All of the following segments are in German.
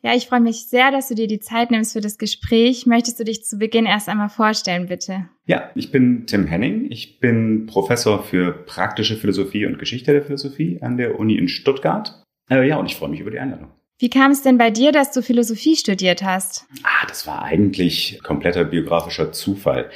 Ja, ich freue mich sehr, dass du dir die Zeit nimmst für das Gespräch. Möchtest du dich zu Beginn erst einmal vorstellen, bitte? Ja, ich bin Tim Henning. Ich bin Professor für praktische Philosophie und Geschichte der Philosophie an der Uni in Stuttgart. Äh, ja, und ich freue mich über die Einladung. Wie kam es denn bei dir, dass du Philosophie studiert hast? Ah, das war eigentlich kompletter biografischer Zufall.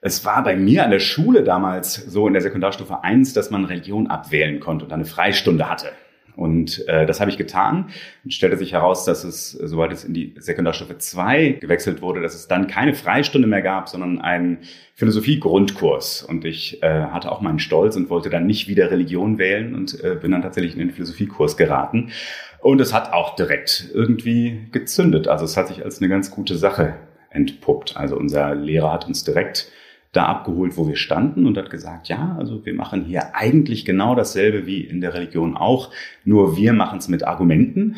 Es war bei mir an der Schule damals so in der Sekundarstufe 1, dass man Religion abwählen konnte und eine Freistunde hatte. Und äh, das habe ich getan. Und stellte sich heraus, dass es, sobald es in die Sekundarstufe 2 gewechselt wurde, dass es dann keine Freistunde mehr gab, sondern einen Philosophie-Grundkurs. Und ich äh, hatte auch meinen Stolz und wollte dann nicht wieder Religion wählen und äh, bin dann tatsächlich in den Philosophiekurs geraten. Und es hat auch direkt irgendwie gezündet. Also es hat sich als eine ganz gute Sache entpuppt. Also unser Lehrer hat uns direkt da abgeholt, wo wir standen und hat gesagt, ja, also wir machen hier eigentlich genau dasselbe wie in der Religion auch, nur wir machen es mit Argumenten.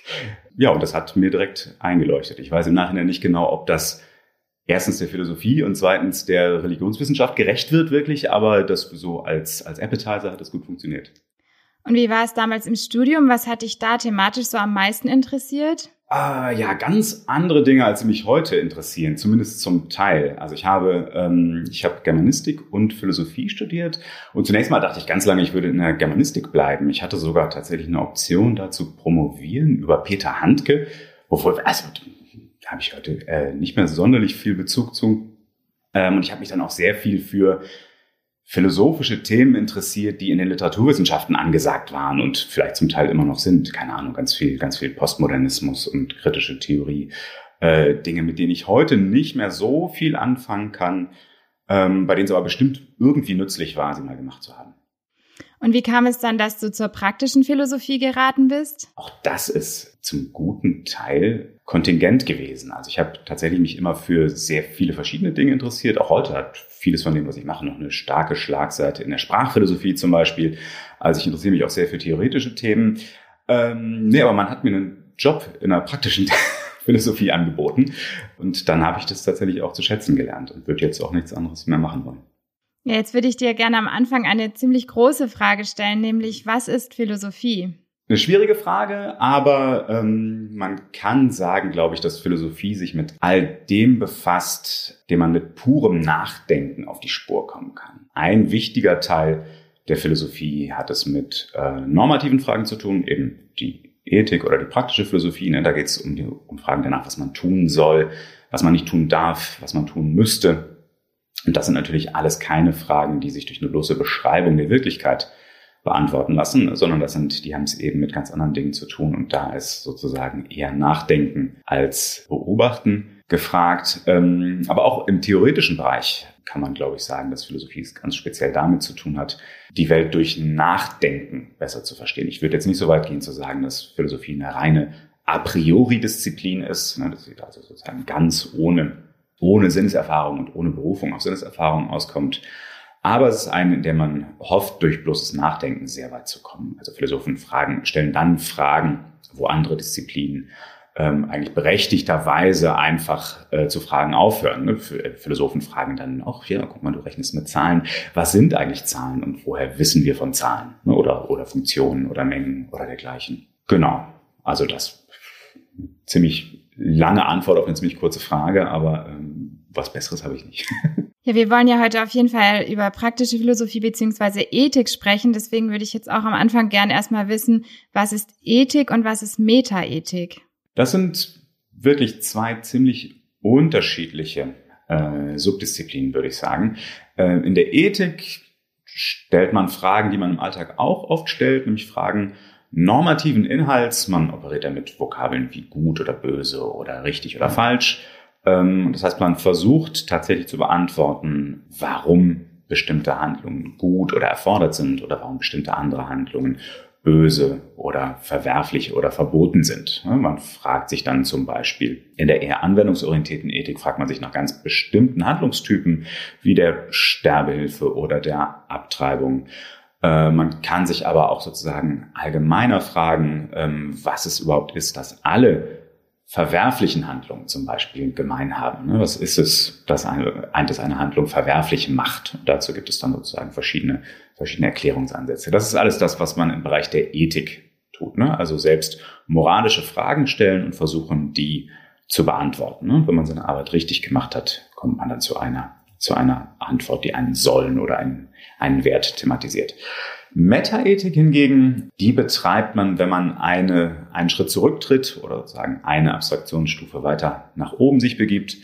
ja, und das hat mir direkt eingeleuchtet. Ich weiß im Nachhinein nicht genau, ob das erstens der Philosophie und zweitens der Religionswissenschaft gerecht wird wirklich, aber das so als, als Appetizer hat das gut funktioniert. Und wie war es damals im Studium? Was hat dich da thematisch so am meisten interessiert? Ah, ja, ganz andere Dinge, als mich heute interessieren, zumindest zum Teil. Also ich habe, ähm, ich habe Germanistik und Philosophie studiert und zunächst mal dachte ich ganz lange, ich würde in der Germanistik bleiben. Ich hatte sogar tatsächlich eine Option dazu promovieren über Peter Handke, wovor, also habe ich heute äh, nicht mehr sonderlich viel Bezug zu. Ähm, und ich habe mich dann auch sehr viel für philosophische Themen interessiert, die in den Literaturwissenschaften angesagt waren und vielleicht zum Teil immer noch sind. Keine Ahnung, ganz viel, ganz viel Postmodernismus und kritische Theorie. Äh, Dinge, mit denen ich heute nicht mehr so viel anfangen kann, ähm, bei denen es aber bestimmt irgendwie nützlich war, sie mal gemacht zu haben. Und wie kam es dann, dass du zur praktischen Philosophie geraten bist? Auch das ist zum guten Teil kontingent gewesen. Also ich habe tatsächlich mich immer für sehr viele verschiedene Dinge interessiert. Auch heute hat vieles von dem, was ich mache, noch eine starke Schlagseite in der Sprachphilosophie zum Beispiel. Also ich interessiere mich auch sehr für theoretische Themen. Ähm, nee, aber man hat mir einen Job in einer praktischen Philosophie angeboten. Und dann habe ich das tatsächlich auch zu schätzen gelernt und würde jetzt auch nichts anderes mehr machen wollen. Ja, jetzt würde ich dir gerne am Anfang eine ziemlich große Frage stellen, nämlich was ist Philosophie? Eine schwierige Frage, aber ähm, man kann sagen, glaube ich, dass Philosophie sich mit all dem befasst, dem man mit purem Nachdenken auf die Spur kommen kann. Ein wichtiger Teil der Philosophie hat es mit äh, normativen Fragen zu tun, eben die Ethik oder die praktische Philosophie. Ne? Da geht es um, die, um Fragen danach, was man tun soll, was man nicht tun darf, was man tun müsste. Und das sind natürlich alles keine Fragen, die sich durch eine bloße Beschreibung der Wirklichkeit beantworten lassen, sondern das sind, die haben es eben mit ganz anderen Dingen zu tun und da ist sozusagen eher Nachdenken als Beobachten gefragt. Ähm, aber auch im theoretischen Bereich kann man, glaube ich, sagen, dass Philosophie es ganz speziell damit zu tun hat, die Welt durch Nachdenken besser zu verstehen. Ich würde jetzt nicht so weit gehen zu sagen, dass Philosophie eine reine a priori Disziplin ist, ne, dass sie also sozusagen ganz ohne ohne Sinneserfahrung und ohne Berufung auf Sinneserfahrung auskommt. Aber es ist eine, in der man hofft, durch bloßes Nachdenken sehr weit zu kommen. Also Philosophen fragen, stellen dann Fragen, wo andere Disziplinen ähm, eigentlich berechtigterweise einfach äh, zu fragen aufhören. Ne? Äh, Philosophen fragen dann auch, ja, guck mal, du rechnest mit Zahlen. Was sind eigentlich Zahlen und woher wissen wir von Zahlen? Ne? Oder, oder Funktionen oder Mengen oder dergleichen. Genau. Also das ziemlich lange Antwort auf eine ziemlich kurze Frage, aber ähm, was Besseres habe ich nicht. Ja, wir wollen ja heute auf jeden Fall über praktische Philosophie beziehungsweise Ethik sprechen. Deswegen würde ich jetzt auch am Anfang gern erstmal wissen, was ist Ethik und was ist Metaethik? Das sind wirklich zwei ziemlich unterschiedliche äh, Subdisziplinen, würde ich sagen. Äh, in der Ethik stellt man Fragen, die man im Alltag auch oft stellt, nämlich Fragen, normativen Inhalts. Man operiert damit Vokabeln wie gut oder böse oder richtig oder falsch. Ähm, das heißt, man versucht tatsächlich zu beantworten, warum bestimmte Handlungen gut oder erfordert sind oder warum bestimmte andere Handlungen böse oder verwerflich oder verboten sind. Man fragt sich dann zum Beispiel, in der eher anwendungsorientierten Ethik fragt man sich nach ganz bestimmten Handlungstypen wie der Sterbehilfe oder der Abtreibung. Äh, man kann sich aber auch sozusagen allgemeiner fragen, ähm, was es überhaupt ist, dass alle verwerflichen Handlungen zum Beispiel gemein haben. Ne? Was ist es, dass eine, das eine Handlung verwerflich macht? Und dazu gibt es dann sozusagen verschiedene, verschiedene Erklärungsansätze. Das ist alles das, was man im Bereich der Ethik tut. Ne? Also selbst moralische Fragen stellen und versuchen, die zu beantworten. Ne? Wenn man seine Arbeit richtig gemacht hat, kommt man dann zu einer, zu einer Antwort, die einen Sollen oder einen, einen Wert thematisiert. Metaethik hingegen, die betreibt man, wenn man eine, einen Schritt zurücktritt oder sozusagen eine Abstraktionsstufe weiter nach oben sich begibt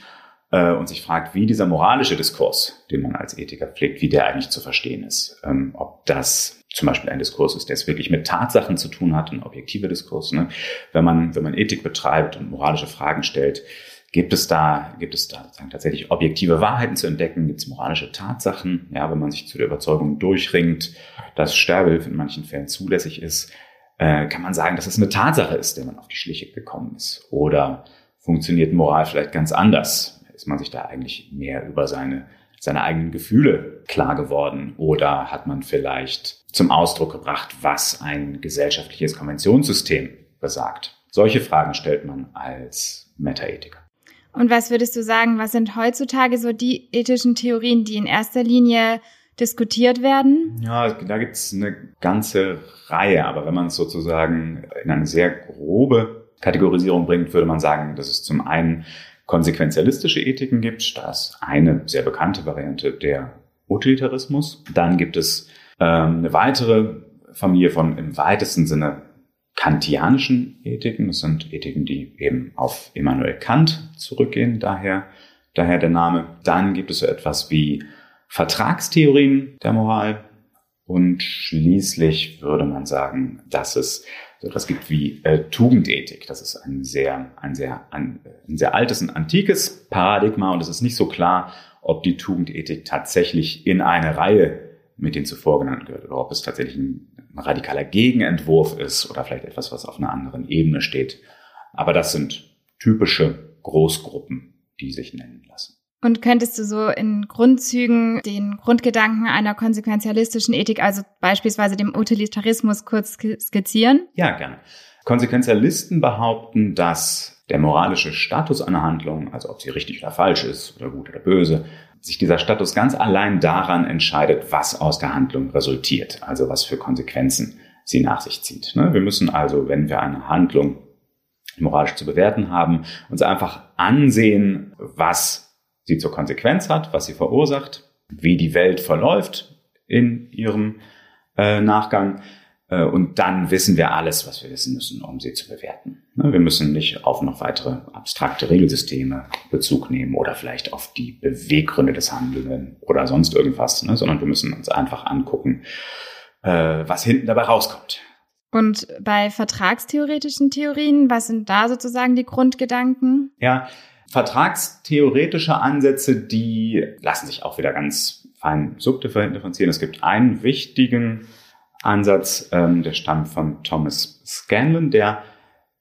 äh, und sich fragt, wie dieser moralische Diskurs, den man als Ethiker pflegt, wie der eigentlich zu verstehen ist. Ähm, ob das zum Beispiel ein Diskurs ist, der es wirklich mit Tatsachen zu tun hat, ein objektiver Diskurs. Ne? Wenn man, wenn man Ethik betreibt und moralische Fragen stellt, Gibt es da, gibt es da sozusagen tatsächlich objektive Wahrheiten zu entdecken? Gibt es moralische Tatsachen? Ja, wenn man sich zu der Überzeugung durchringt, dass Sterbehilfe in manchen Fällen zulässig ist, äh, kann man sagen, dass es eine Tatsache ist, der man auf die Schliche gekommen ist. Oder funktioniert Moral vielleicht ganz anders? Ist man sich da eigentlich mehr über seine, seine eigenen Gefühle klar geworden? Oder hat man vielleicht zum Ausdruck gebracht, was ein gesellschaftliches Konventionssystem besagt? Solche Fragen stellt man als Metaethiker. Und was würdest du sagen, was sind heutzutage so die ethischen Theorien, die in erster Linie diskutiert werden? Ja, da gibt es eine ganze Reihe, aber wenn man es sozusagen in eine sehr grobe Kategorisierung bringt, würde man sagen, dass es zum einen konsequenzialistische Ethiken gibt. Das ist eine sehr bekannte Variante der Utilitarismus. Dann gibt es ähm, eine weitere Familie von im weitesten Sinne kantianischen Ethiken. Das sind Ethiken, die eben auf Immanuel Kant zurückgehen, daher, daher der Name. Dann gibt es so etwas wie Vertragstheorien der Moral. Und schließlich würde man sagen, dass es so etwas gibt wie äh, Tugendethik. Das ist ein sehr, ein sehr, ein, ein sehr altes und antikes Paradigma und es ist nicht so klar, ob die Tugendethik tatsächlich in eine Reihe mit den zuvor genannten gehört oder ob es tatsächlich ein ein radikaler Gegenentwurf ist oder vielleicht etwas, was auf einer anderen Ebene steht. Aber das sind typische Großgruppen, die sich nennen lassen. Und könntest du so in Grundzügen den Grundgedanken einer konsequenzialistischen Ethik, also beispielsweise dem Utilitarismus, kurz skizzieren? Ja, gerne. Konsequenzialisten behaupten, dass der moralische Status einer Handlung, also ob sie richtig oder falsch ist oder gut oder böse, sich dieser Status ganz allein daran entscheidet, was aus der Handlung resultiert, also was für Konsequenzen sie nach sich zieht. Ne? Wir müssen also, wenn wir eine Handlung moralisch zu bewerten haben, uns einfach ansehen, was sie zur Konsequenz hat, was sie verursacht, wie die Welt verläuft in ihrem äh, Nachgang und dann wissen wir alles, was wir wissen müssen, um sie zu bewerten. Ne, wir müssen nicht auf noch weitere abstrakte Regelsysteme Bezug nehmen oder vielleicht auf die Beweggründe des Handelnden oder sonst irgendwas, ne, sondern wir müssen uns einfach angucken, äh, was hinten dabei rauskommt. Und bei vertragstheoretischen Theorien, was sind da sozusagen die Grundgedanken? Ja, vertragstheoretische Ansätze, die lassen sich auch wieder ganz fein subdifferenzieren. Es gibt einen wichtigen Ansatz, ähm, der stammt von Thomas Scanlon, der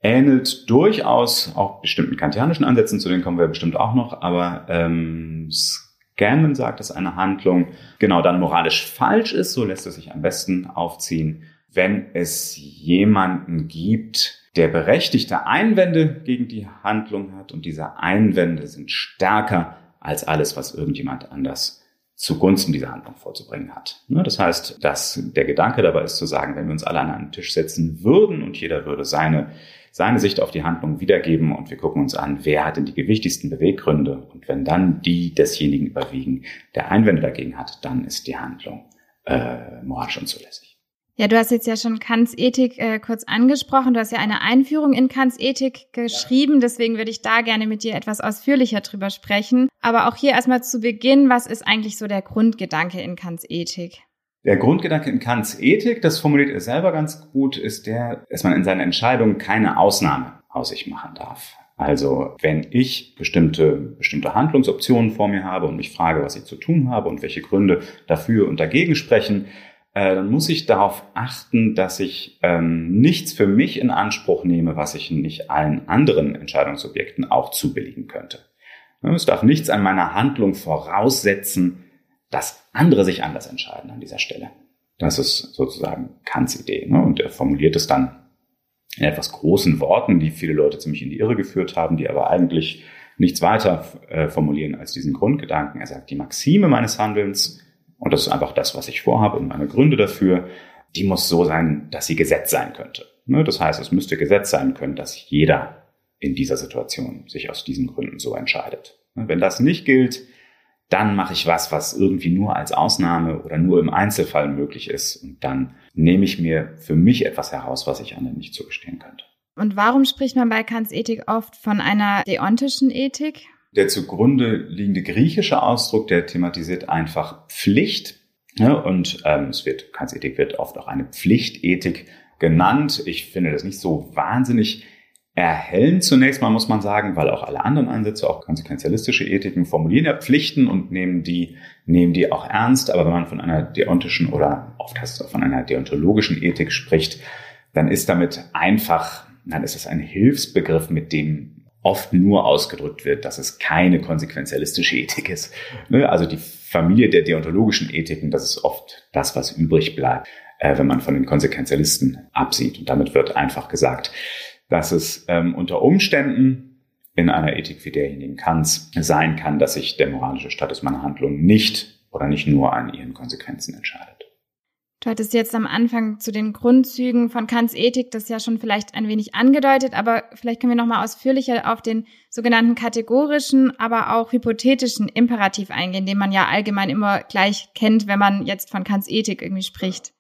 ähnelt durchaus auch bestimmten kantianischen Ansätzen, zu denen kommen wir bestimmt auch noch, aber ähm, Scanlon sagt, dass eine Handlung genau dann moralisch falsch ist, so lässt es sich am besten aufziehen, wenn es jemanden gibt, der berechtigte Einwände gegen die Handlung hat und diese Einwände sind stärker als alles, was irgendjemand anders zugunsten dieser Handlung vorzubringen hat. Ne, das heißt, dass der Gedanke dabei ist zu sagen, wenn wir uns alle an einen Tisch setzen würden und jeder würde seine, seine Sicht auf die Handlung wiedergeben und wir gucken uns an, wer hat denn die gewichtigsten Beweggründe und wenn dann die desjenigen überwiegen, der Einwände dagegen hat, dann ist die Handlung äh, moralisch unzulässig. Ja, du hast jetzt ja schon Kants Ethik äh, kurz angesprochen. Du hast ja eine Einführung in Kants Ethik geschrieben. Deswegen würde ich da gerne mit dir etwas ausführlicher drüber sprechen. Aber auch hier erstmal zu Beginn, was ist eigentlich so der Grundgedanke in Kants Ethik? Der Grundgedanke in Kants Ethik, das formuliert er selber ganz gut, ist der, dass man in seinen Entscheidungen keine Ausnahme aus sich machen darf. Also wenn ich bestimmte, bestimmte Handlungsoptionen vor mir habe und mich frage, was ich zu tun habe und welche Gründe dafür und dagegen sprechen, äh, dann muss ich darauf achten, dass ich ähm, nichts für mich in Anspruch nehme, was ich nicht allen anderen Entscheidungsobjekten auch zubilligen könnte. Es darf nichts an meiner Handlung voraussetzen, dass andere sich anders entscheiden an dieser Stelle. Das ist sozusagen Kants Idee. Ne? Und er formuliert es dann in etwas großen Worten, die viele Leute ziemlich in die Irre geführt haben, die aber eigentlich nichts weiter äh, formulieren als diesen Grundgedanken. Er sagt, die Maxime meines Handelns, und das ist einfach das, was ich vorhabe und meine Gründe dafür, die muss so sein, dass sie Gesetz sein könnte. Ne? Das heißt, es müsste Gesetz sein können, dass jeder in dieser Situation sich aus diesen Gründen so entscheidet. Ne? Wenn das nicht gilt, dann mache ich was, was irgendwie nur als Ausnahme oder nur im Einzelfall möglich ist. Und dann nehme ich mir für mich etwas heraus, was ich anderen nicht zugestehen könnte. Und warum spricht man bei Kants Ethik oft von einer deontischen Ethik? Der zugrunde liegende griechische Ausdruck, der thematisiert einfach Pflicht. Ja, und ähm, es wird, Kants Ethik wird oft auch eine Pflichtethik genannt. Ich finde das nicht so wahnsinnig erhellen zunächst mal, muss man sagen, weil auch alle anderen Ansätze, auch konsequenzialistische Ethiken, formulieren ja Pflichten und nehmen die, nehmen die auch ernst. Aber wenn man von einer deontischen oder oft heißt es auch von einer deontologischen Ethik spricht, dann ist damit einfach, dann ist es ein Hilfsbegriff, mit dem oft nur ausgedrückt wird, dass es keine konsequenzialistische Ethik ist. Ne? Also die Familie der deontologischen Ethiken, das ist oft das, was übrig bleibt, äh, wenn man von den Konsequenzialisten absieht. Und damit wird einfach gesagt, dass es ähm, unter Umständen in einer Ethik wie derjenigen Kants sein kann, dass sich der moralische Status meiner Handlung nicht oder nicht nur an ihren Konsequenzen entscheidet. Du hattest jetzt am Anfang zu den Grundzügen von Kants Ethik das ja schon vielleicht ein wenig angedeutet, aber vielleicht können wir noch mal ausführlicher auf den sogenannten kategorischen, aber auch hypothetischen Imperativ eingehen, den man ja allgemein immer gleich kennt, wenn man jetzt von Kants Ethik irgendwie spricht.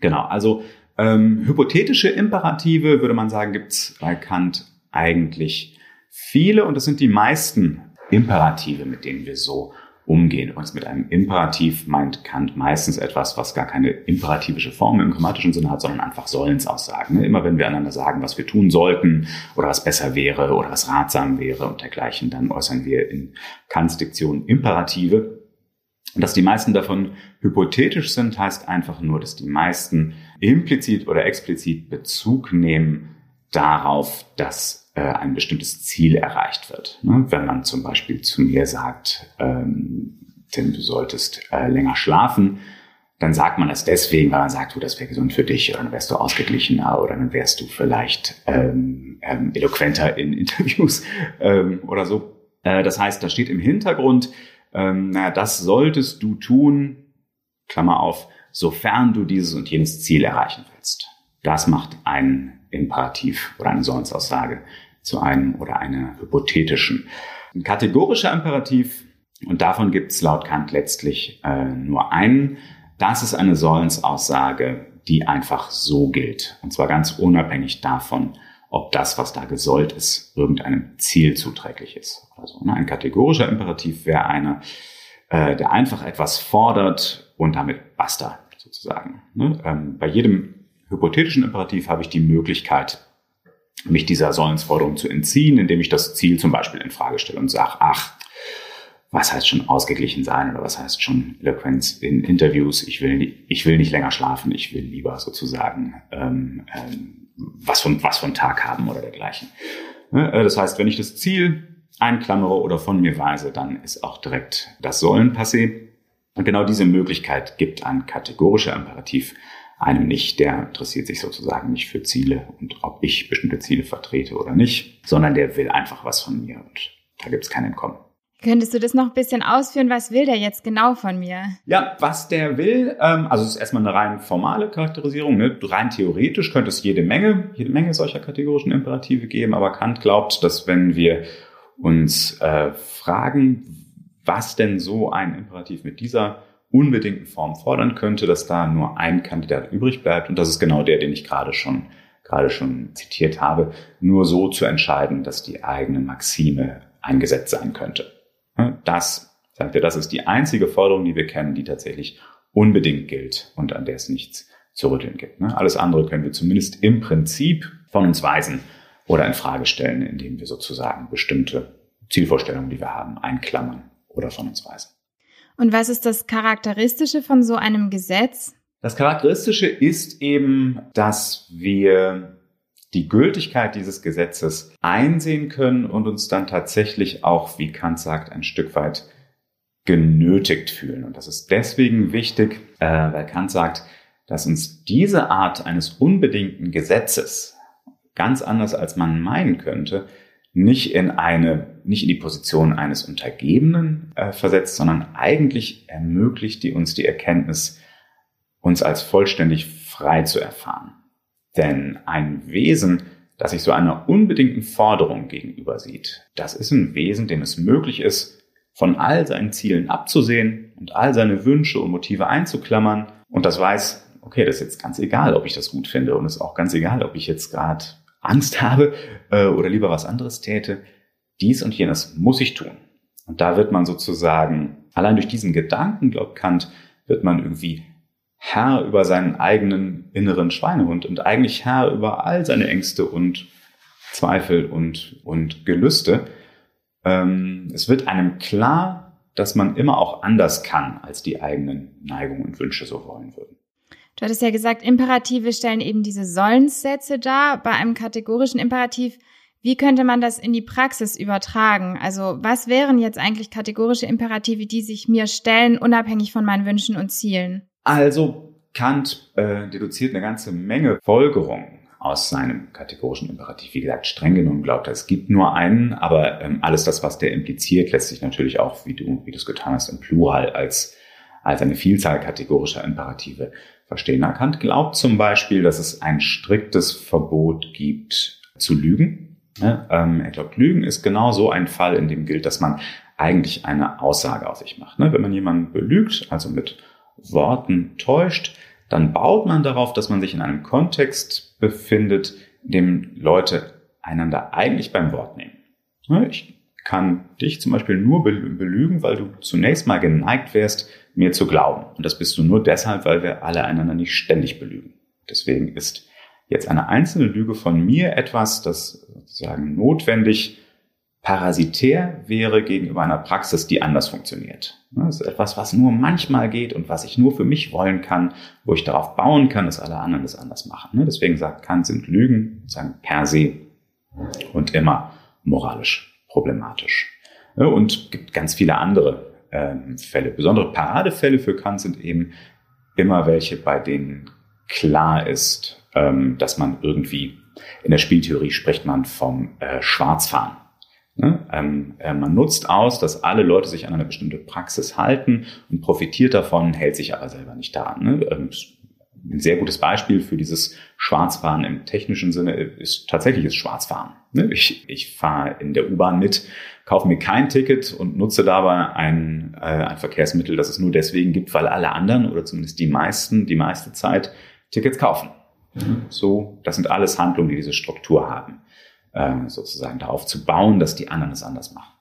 Genau, also ähm, hypothetische Imperative, würde man sagen, gibt es bei Kant eigentlich viele und das sind die meisten Imperative, mit denen wir so umgehen. Und mit einem Imperativ meint Kant meistens etwas, was gar keine imperativische Form im grammatischen Sinne hat, sondern einfach Sollensaussagen. Immer wenn wir einander sagen, was wir tun sollten oder was besser wäre oder was ratsam wäre und dergleichen, dann äußern wir in Kants Diktion Imperative. Und dass die meisten davon hypothetisch sind, heißt einfach nur, dass die meisten implizit oder explizit Bezug nehmen darauf, dass äh, ein bestimmtes Ziel erreicht wird. Ne? Wenn man zum Beispiel zu mir sagt, ähm, denn du solltest äh, länger schlafen, dann sagt man das deswegen, weil man sagt, du, das wäre gesund für dich, oder dann wärst du ausgeglichener, oder dann wärst du vielleicht ähm, ähm, eloquenter in Interviews ähm, oder so. Äh, das heißt, da steht im Hintergrund, ähm, naja, das solltest du tun, Klammer auf, sofern du dieses und jenes Ziel erreichen willst. Das macht ein Imperativ oder eine Sollensaussage zu einem oder einer hypothetischen. Ein kategorischer Imperativ, und davon gibt es laut Kant letztlich äh, nur einen, das ist eine Sollensaussage, die einfach so gilt. Und zwar ganz unabhängig davon, ob das, was da gesollt ist, irgendeinem Ziel zuträglich ist. Also ne, ein kategorischer Imperativ wäre einer, äh, der einfach etwas fordert und damit basta sozusagen. Ne? Ähm, bei jedem hypothetischen Imperativ habe ich die Möglichkeit, mich dieser Sollensforderung zu entziehen, indem ich das Ziel zum Beispiel in Frage stelle und sage, ach, was heißt schon ausgeglichen sein oder was heißt schon Eloquenz in Interviews? Ich will, ich will nicht länger schlafen, ich will lieber sozusagen ähm, ähm, was von was von Tag haben oder dergleichen. Ne, äh, das heißt, wenn ich das Ziel einklammere oder von mir weise, dann ist auch direkt das Sollen passé. Und genau diese Möglichkeit gibt ein kategorischer Imperativ einem nicht. Der interessiert sich sozusagen nicht für Ziele und ob ich bestimmte Ziele vertrete oder nicht, sondern der will einfach was von mir und da gibt es kein Entkommen. Könntest du das noch ein bisschen ausführen? Was will der jetzt genau von mir? Ja, was der will, ähm, also es ist erstmal eine rein formale Charakterisierung. Ne? Rein theoretisch könnte es jede Menge, jede Menge solcher kategorischen Imperative geben, aber Kant glaubt, dass wenn wir uns äh, fragen, was denn so ein Imperativ mit dieser unbedingten Form fordern könnte, dass da nur ein Kandidat übrig bleibt und das ist genau der, den ich gerade schon gerade schon zitiert habe, nur so zu entscheiden, dass die eigene Maxime eingesetzt sein könnte. Das, sagt er, das ist die einzige Forderung, die wir kennen, die tatsächlich unbedingt gilt und an der es nichts zu rütteln gibt. Ne? Alles andere können wir zumindest im Prinzip von uns weisen oder in Frage stellen, indem wir sozusagen bestimmte Zielvorstellungen, die wir haben, einklammern oder von uns weisen. Und was ist das Charakteristische von so einem Gesetz? Das Charakteristische ist eben, dass wir die Gültigkeit dieses Gesetzes einsehen können und uns dann tatsächlich auch, wie Kant sagt, ein Stück weit genötigt fühlen. Und das ist deswegen wichtig, äh, weil Kant sagt, dass uns diese Art eines unbedingten Gesetzes, ganz anders als man meinen könnte, nicht in eine, nicht in die Position eines Untergebenen äh, versetzt, sondern eigentlich ermöglicht die uns die Erkenntnis, uns als vollständig frei zu erfahren. Denn ein Wesen, das sich so einer unbedingten Forderung gegenüber sieht, das ist ein Wesen, dem es möglich ist, von all seinen Zielen abzusehen und all seine Wünsche und Motive einzuklammern und das weiß, okay, das ist jetzt ganz egal, ob ich das gut finde und es ist auch ganz egal, ob ich jetzt gerade Angst habe äh, oder lieber was anderes täte. Dies und jenes muss ich tun. Und da wird man sozusagen, allein durch diesen Gedanken, glaubt Kant, wird man irgendwie Herr über seinen eigenen inneren Schweinehund und eigentlich Herr über all seine Ängste und Zweifel und, und Gelüste. Ähm, es wird einem klar, dass man immer auch anders kann, als die eigenen Neigungen und Wünsche so wollen würden. Du hattest ja gesagt, Imperative stellen eben diese Sollenssätze dar. Bei einem kategorischen Imperativ, wie könnte man das in die Praxis übertragen? Also was wären jetzt eigentlich kategorische Imperative, die sich mir stellen, unabhängig von meinen Wünschen und Zielen? Also Kant äh, deduziert eine ganze Menge Folgerungen aus seinem kategorischen Imperativ. Wie gesagt, streng genommen glaubt er, es gibt nur einen, aber ähm, alles das, was der impliziert, lässt sich natürlich auch, wie du, wie du es getan hast, im Plural als, als eine Vielzahl kategorischer Imperative verstehen. Kant glaubt zum Beispiel, dass es ein striktes Verbot gibt zu lügen. Ähm, er glaubt, Lügen ist genau so ein Fall, in dem gilt, dass man eigentlich eine Aussage aus sich macht. Ne? Wenn man jemanden belügt, also mit Worten täuscht, dann baut man darauf, dass man sich in einem Kontext befindet, in dem Leute einander eigentlich beim Wort nehmen. Ne? Ich kann dich zum Beispiel nur belügen, weil du zunächst mal geneigt wärst, mir zu glauben. Und das bist du nur deshalb, weil wir alle einander nicht ständig belügen. Deswegen ist jetzt eine einzelne Lüge von mir etwas, das sozusagen notwendig parasitär wäre gegenüber einer Praxis, die anders funktioniert. Das ist etwas, was nur manchmal geht und was ich nur für mich wollen kann, wo ich darauf bauen kann, dass alle anderen das anders machen. Deswegen sagt Kant, sind Lügen sozusagen per se und immer moralisch problematisch. Und gibt ganz viele andere ähm, Fälle. Besondere Paradefälle für Kant sind eben immer welche, bei denen klar ist, ähm, dass man irgendwie, in der Spieltheorie spricht man vom äh, Schwarzfahren. Ne? Ähm, äh, man nutzt aus, dass alle Leute sich an eine bestimmte Praxis halten und profitiert davon, hält sich aber selber nicht daran. Ne? Ein sehr gutes Beispiel für dieses Schwarzfahren im technischen Sinne ist tatsächlich das Schwarzfahren. Ne? Ich, ich fahre in der U-Bahn mit, kaufe mir kein Ticket und nutze dabei ein, äh, ein Verkehrsmittel, das es nur deswegen gibt, weil alle anderen oder zumindest die meisten die meiste Zeit Tickets kaufen. Mhm. So, das sind alles Handlungen, die diese Struktur haben, äh, sozusagen darauf zu bauen, dass die anderen es anders machen.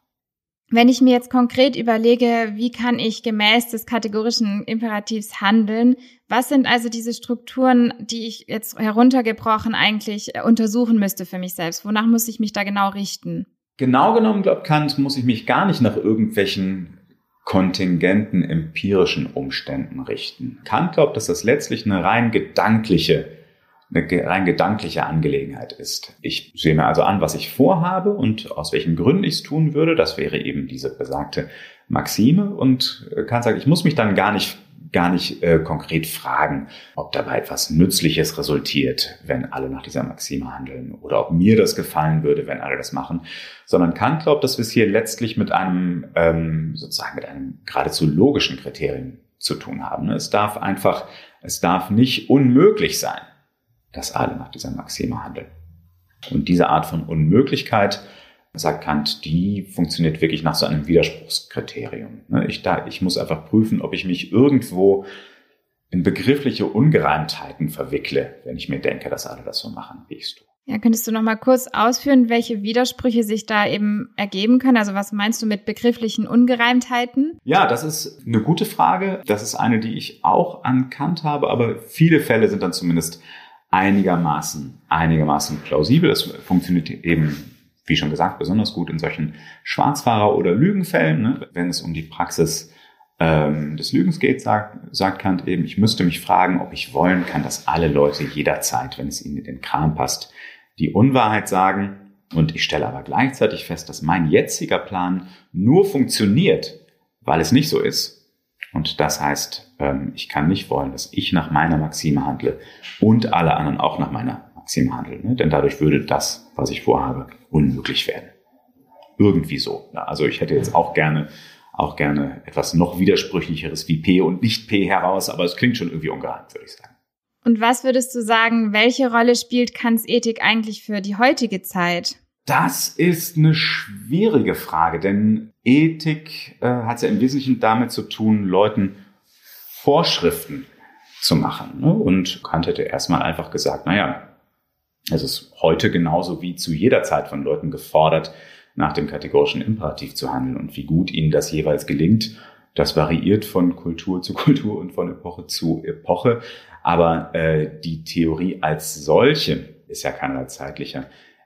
Wenn ich mir jetzt konkret überlege, wie kann ich gemäß des kategorischen Imperativs handeln, was sind also diese Strukturen, die ich jetzt heruntergebrochen eigentlich äh, untersuchen müsste für mich selbst? Wonach muss ich mich da genau richten? Genau genommen, glaubt Kant, muss ich mich gar nicht nach irgendwelchen kontingenten empirischen Umständen richten. Kant glaubt, dass das letztlich eine rein gedankliche eine rein gedankliche Angelegenheit ist. Ich sehe mir also an, was ich vorhabe und aus welchen Gründen ich es tun würde. Das wäre eben diese besagte Maxime und kann sagen, ich muss mich dann gar nicht gar nicht äh, konkret fragen, ob dabei etwas Nützliches resultiert, wenn alle nach dieser Maxime handeln oder ob mir das gefallen würde, wenn alle das machen, sondern Kant glaubt, dass wir es hier letztlich mit einem ähm, sozusagen mit einem geradezu logischen Kriterium zu tun haben. Es darf einfach, es darf nicht unmöglich sein, dass alle nach dieser Maxime handeln. Und diese Art von Unmöglichkeit, sagt Kant, die funktioniert wirklich nach so einem Widerspruchskriterium. Ne, ich, da, ich muss einfach prüfen, ob ich mich irgendwo in begriffliche Ungereimtheiten verwickle, wenn ich mir denke, dass alle das so machen, wie ich es tue. Ja, könntest du noch mal kurz ausführen, welche Widersprüche sich da eben ergeben können? Also was meinst du mit begrifflichen Ungereimtheiten? Ja, das ist eine gute Frage. Das ist eine, die ich auch an Kant habe, aber viele Fälle sind dann zumindest einigermaßen, einigermaßen plausibel. Es funktioniert eben, wie schon gesagt, besonders gut in solchen Schwarzfahrer- oder Lügenfällen, ne, wenn es um die Praxis, ähm, des Lügens geht, sagt, sagt Kant eben, ich müsste mich fragen, ob ich wollen kann, dass alle Leute jederzeit, wenn es ihnen in den Kram passt, die Unwahrheit sagen. Und ich stelle aber gleichzeitig fest, dass mein jetziger Plan nur funktioniert, weil es nicht so ist. Und das heißt, ähm, ich kann nicht wollen, dass ich nach meiner Maxime handle und alle anderen auch nach meiner Maxime handeln. Ne? Denn dadurch würde das, was ich vorhabe, unmöglich werden. Irgendwie so. Also ich hätte jetzt auch gerne auch gerne etwas noch widersprüchlicheres wie P und nicht P heraus, aber es klingt schon irgendwie ungeheim, würde ich sagen. Und was würdest du sagen, welche Rolle spielt Kants Ethik eigentlich für die heutige Zeit? Das ist eine schwierige Frage, denn Ethik äh, hat ja im Wesentlichen damit zu tun, Leuten Vorschriften zu machen. Ne? Und Kant hätte erstmal einfach gesagt, naja, es ist heute genauso wie zu jeder Zeit von Leuten gefordert, nach dem kategorischen Imperativ zu handeln. Und wie gut ihnen das jeweils gelingt, das variiert von Kultur zu Kultur und von Epoche zu Epoche. Aber äh, die Theorie als solche ist ja keiner zeitlicher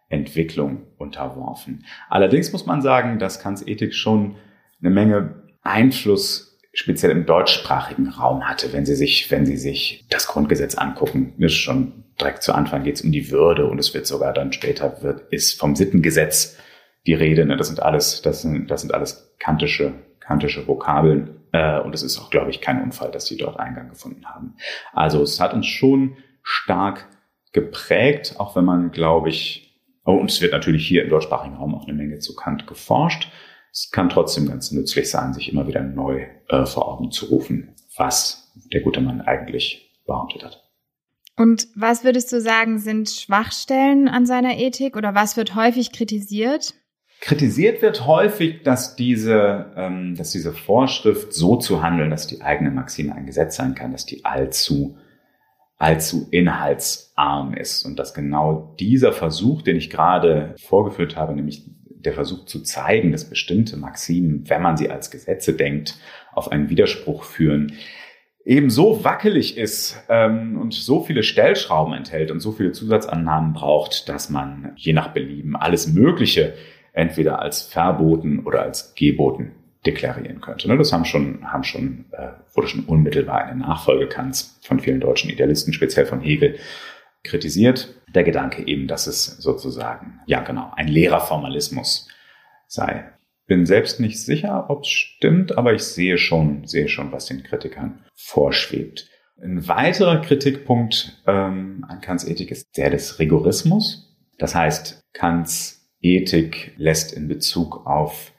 Entwicklung unterworfen. Allerdings muss man sagen, dass Kants Ethik schon eine Menge Einfluss speziell im deutschsprachigen Raum hatte, wenn Sie sich, wenn Sie sich das Grundgesetz angucken. Ist schon direkt zu Anfang geht es um die Würde und es wird sogar dann später wird, ist vom Sittengesetz die Rede. Ne? Das sind alles, das sind, das sind alles kantische, kantische Vokabeln. Äh, und es ist auch, glaube ich, kein Unfall, dass die dort Eingang gefunden haben. Also es hat uns schon stark geprägt, auch wenn man, glaube ich, und es wird natürlich hier im deutschsprachigen Raum auch eine Menge zu Kant geforscht. Es kann trotzdem ganz nützlich sein, sich immer wieder neu äh, vor Augen zu rufen, was der gute Mann eigentlich behauptet hat. Und was würdest du sagen, sind Schwachstellen an seiner Ethik oder was wird häufig kritisiert? Kritisiert wird häufig, dass diese, ähm, dass diese Vorschrift so zu handeln, dass die eigene Maxime ein Gesetz sein kann, dass die allzu, allzu inhaltsarm ist. Und dass genau dieser Versuch, den ich gerade vorgeführt habe, nämlich der Versuch zu zeigen, dass bestimmte Maximen, wenn man sie als Gesetze denkt, auf einen Widerspruch führen, eben so wackelig ist ähm, und so viele Stellschrauben enthält und so viele Zusatzannahmen braucht, dass man je nach Belieben alles Mögliche entweder als Verboten oder als Geboten deklarieren könnte. Ne, das haben schon, haben schon, äh, wurde schon unmittelbar in der Nachfolge Kants von vielen deutschen Idealisten, speziell von Hegel, kritisiert. Der Gedanke eben, dass es sozusagen, ja genau, ein leerer Formalismus sei. Bin selbst nicht sicher, ob es stimmt, aber ich sehe schon, sehe schon, was den Kritikern vorschwebt. Ein weiterer Kritikpunkt ähm, an Kants Ethik ist der des Rigorismus. Das heißt, Kants Ethik lässt in Bezug auf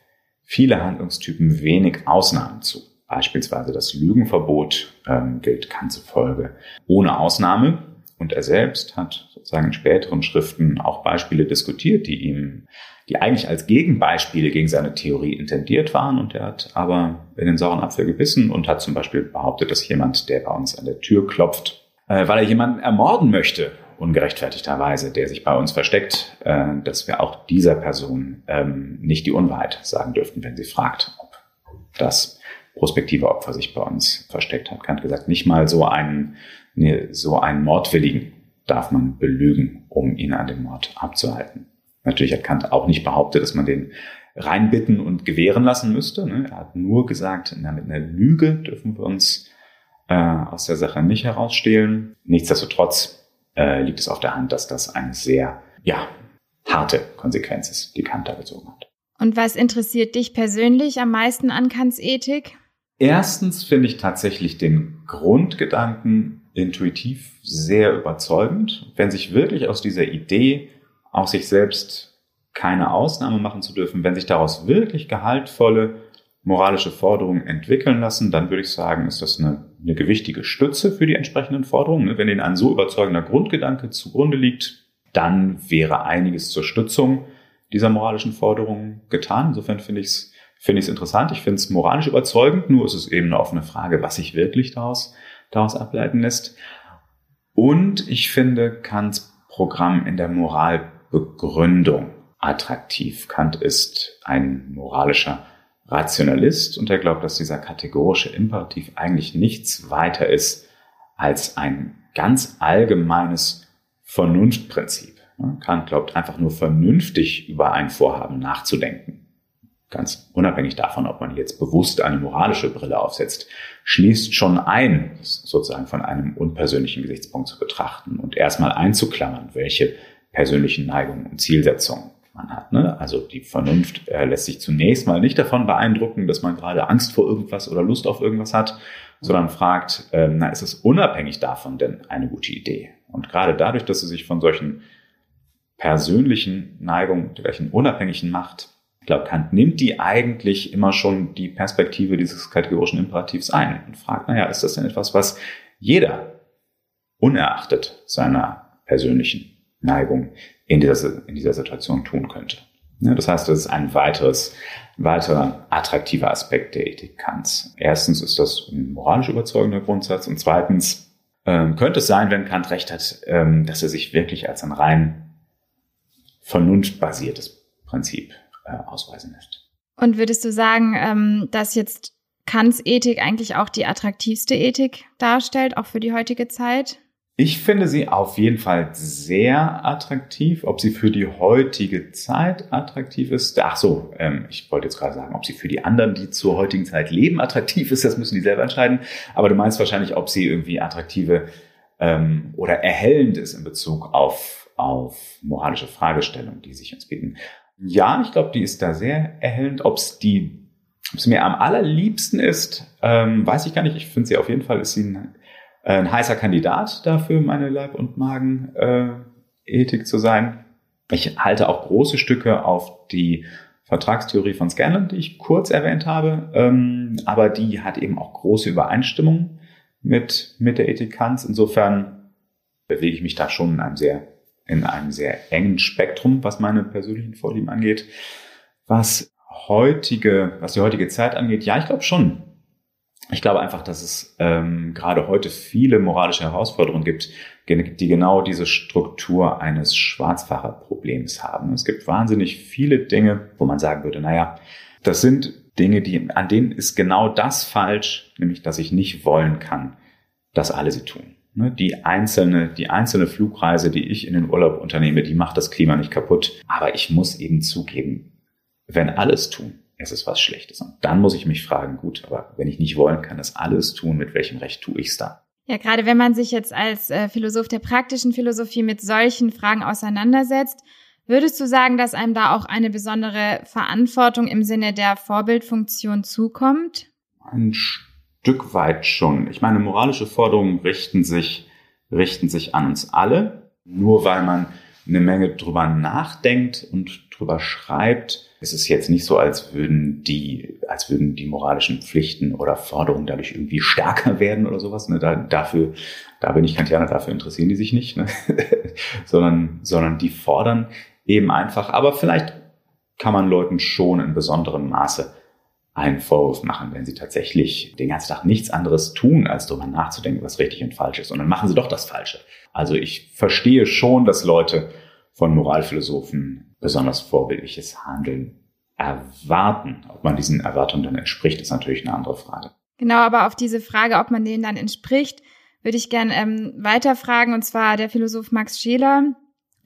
viele Handlungstypen wenig Ausnahmen zu. Beispielsweise das Lügenverbot ähm, gilt Kant zufolge ohne Ausnahme. Und er selbst hat sozusagen in späteren Schriften auch Beispiele diskutiert, die ihm, die eigentlich als Gegenbeispiele gegen seine Theorie intendiert waren. Und er hat aber in den sauren Apfel gebissen und hat zum Beispiel behauptet, dass jemand, der bei uns an der Tür klopft, äh, weil er jemanden ermorden möchte, ungerechtfertigterweise, der sich bei uns versteckt, äh, dass wir auch dieser Person ähm, nicht die Unwahrheit sagen dürften, wenn sie fragt, ob das prospektive Opfer sich bei uns versteckt hat. Kant gesagt, nicht mal so einen, nee, so einen Mordwilligen darf man belügen, um ihn an dem Mord abzuhalten. Natürlich hat Kant auch nicht behauptet, dass man den reinbitten und gewähren lassen müsste. Ne? Er hat nur gesagt, na, mit einer Lüge dürfen wir uns äh, aus der Sache nicht herausstehlen. Nichtsdestotrotz äh, liegt es auf der Hand, dass das eine sehr, ja, harte Konsequenz ist, die Kant da gezogen hat. Und was interessiert dich persönlich am meisten an Kants Ethik? Erstens finde ich tatsächlich den Grundgedanken intuitiv sehr überzeugend. Wenn sich wirklich aus dieser Idee, auch sich selbst keine Ausnahme machen zu dürfen, wenn sich daraus wirklich gehaltvolle moralische Forderungen entwickeln lassen, dann würde ich sagen, ist das eine, eine gewichtige Stütze für die entsprechenden Forderungen. Ne? Wenn ihnen ein so überzeugender Grundgedanke zugrunde liegt, dann wäre einiges zur Stützung dieser moralischen Forderungen getan. Insofern finde ich es finde interessant. Ich finde es moralisch überzeugend, nur ist es eben eine offene Frage, was sich wirklich daraus, daraus ableiten lässt. Und ich finde Kants Programm in der Moralbegründung attraktiv. Kant ist ein moralischer Rationalist und er glaubt, dass dieser kategorische Imperativ eigentlich nichts weiter ist als ein ganz allgemeines Vernunftprinzip. Kant glaubt einfach nur vernünftig über ein Vorhaben nachzudenken. ganz unabhängig davon, ob man jetzt bewusst eine moralische Brille aufsetzt, schließt schon ein, sozusagen von einem unpersönlichen Gesichtspunkt zu betrachten und erstmal einzuklammern, welche persönlichen Neigungen und Zielsetzungen man hat. Ne? Also die Vernunft äh, lässt sich zunächst mal nicht davon beeindrucken, dass man gerade Angst vor irgendwas oder Lust auf irgendwas hat, sondern fragt, äh, na, ist es unabhängig davon denn eine gute Idee? Und gerade dadurch, dass sie sich von solchen persönlichen Neigungen, welchen unabhängigen macht, ich glaube, Kant nimmt die eigentlich immer schon die Perspektive dieses kategorischen Imperativs ein und fragt, naja, ist das denn etwas, was jeder unerachtet seiner persönlichen Neigung in dieser, in dieser Situation tun könnte? Ja, das heißt, das ist ein weiteres, weiterer attraktiver Aspekt der Ethik Kants. Erstens ist das ein moralisch überzeugender Grundsatz und zweitens ähm, könnte es sein, wenn Kant recht hat, ähm, dass er sich wirklich als ein rein vernunftbasiertes Prinzip äh, ausweisen lässt. Und würdest du sagen, ähm, dass jetzt Kants Ethik eigentlich auch die attraktivste Ethik darstellt, auch für die heutige Zeit? Ich finde sie auf jeden Fall sehr attraktiv. Ob sie für die heutige Zeit attraktiv ist, ach so, ähm, ich wollte jetzt gerade sagen, ob sie für die anderen, die zur heutigen Zeit leben, attraktiv ist, das müssen die selber entscheiden. Aber du meinst wahrscheinlich, ob sie irgendwie attraktive ähm, oder erhellend ist in Bezug auf auf moralische Fragestellungen, die sich uns bieten. Ja, ich glaube, die ist da sehr erhellend. Ob es die, ob mir am allerliebsten ist, ähm, weiß ich gar nicht. Ich finde sie auf jeden Fall ist sie ein, ein heißer Kandidat dafür, meine Leib- und Magen-Ethik zu sein. Ich halte auch große Stücke auf die Vertragstheorie von Scanlon, die ich kurz erwähnt habe, ähm, aber die hat eben auch große Übereinstimmung mit, mit der Ethik Kants. Insofern bewege ich mich da schon in einem sehr in einem sehr engen Spektrum, was meine persönlichen Vorlieben angeht. Was heutige, was die heutige Zeit angeht, ja, ich glaube schon. Ich glaube einfach, dass es ähm, gerade heute viele moralische Herausforderungen gibt, die genau diese Struktur eines Schwarzfahrerproblems haben. Es gibt wahnsinnig viele Dinge, wo man sagen würde, naja, das sind Dinge, die, an denen ist genau das falsch, nämlich, dass ich nicht wollen kann, dass alle sie tun. Ne, die einzelne, die einzelne Flugreise, die ich in den Urlaub unternehme, die macht das Klima nicht kaputt. Aber ich muss eben zugeben, wenn alles tun, es ist was Schlechtes. Und dann muss ich mich fragen, gut, aber wenn ich nicht wollen kann, das alles tun, mit welchem Recht tue ich es da? Ja, gerade wenn man sich jetzt als äh, Philosoph der praktischen Philosophie mit solchen Fragen auseinandersetzt, würdest du sagen, dass einem da auch eine besondere Verantwortung im Sinne der Vorbildfunktion zukommt? Ein Stück weit schon. Ich meine, moralische Forderungen richten sich, richten sich an uns alle. Nur weil man eine Menge drüber nachdenkt und drüber schreibt, ist es jetzt nicht so, als würden die, als würden die moralischen Pflichten oder Forderungen dadurch irgendwie stärker werden oder sowas. Ne? Da, dafür, da bin ich Kantianer, dafür interessieren die sich nicht, ne? sondern, sondern die fordern eben einfach. Aber vielleicht kann man Leuten schon in besonderem Maße einen Vorwurf machen, wenn sie tatsächlich den ganzen Tag nichts anderes tun, als darüber nachzudenken, was richtig und falsch ist. Und dann machen sie doch das Falsche. Also ich verstehe schon, dass Leute von Moralphilosophen besonders vorbildliches Handeln erwarten. Ob man diesen Erwartungen dann entspricht, ist natürlich eine andere Frage. Genau, aber auf diese Frage, ob man denen dann entspricht, würde ich gerne ähm, weiterfragen. Und zwar der Philosoph Max Scheler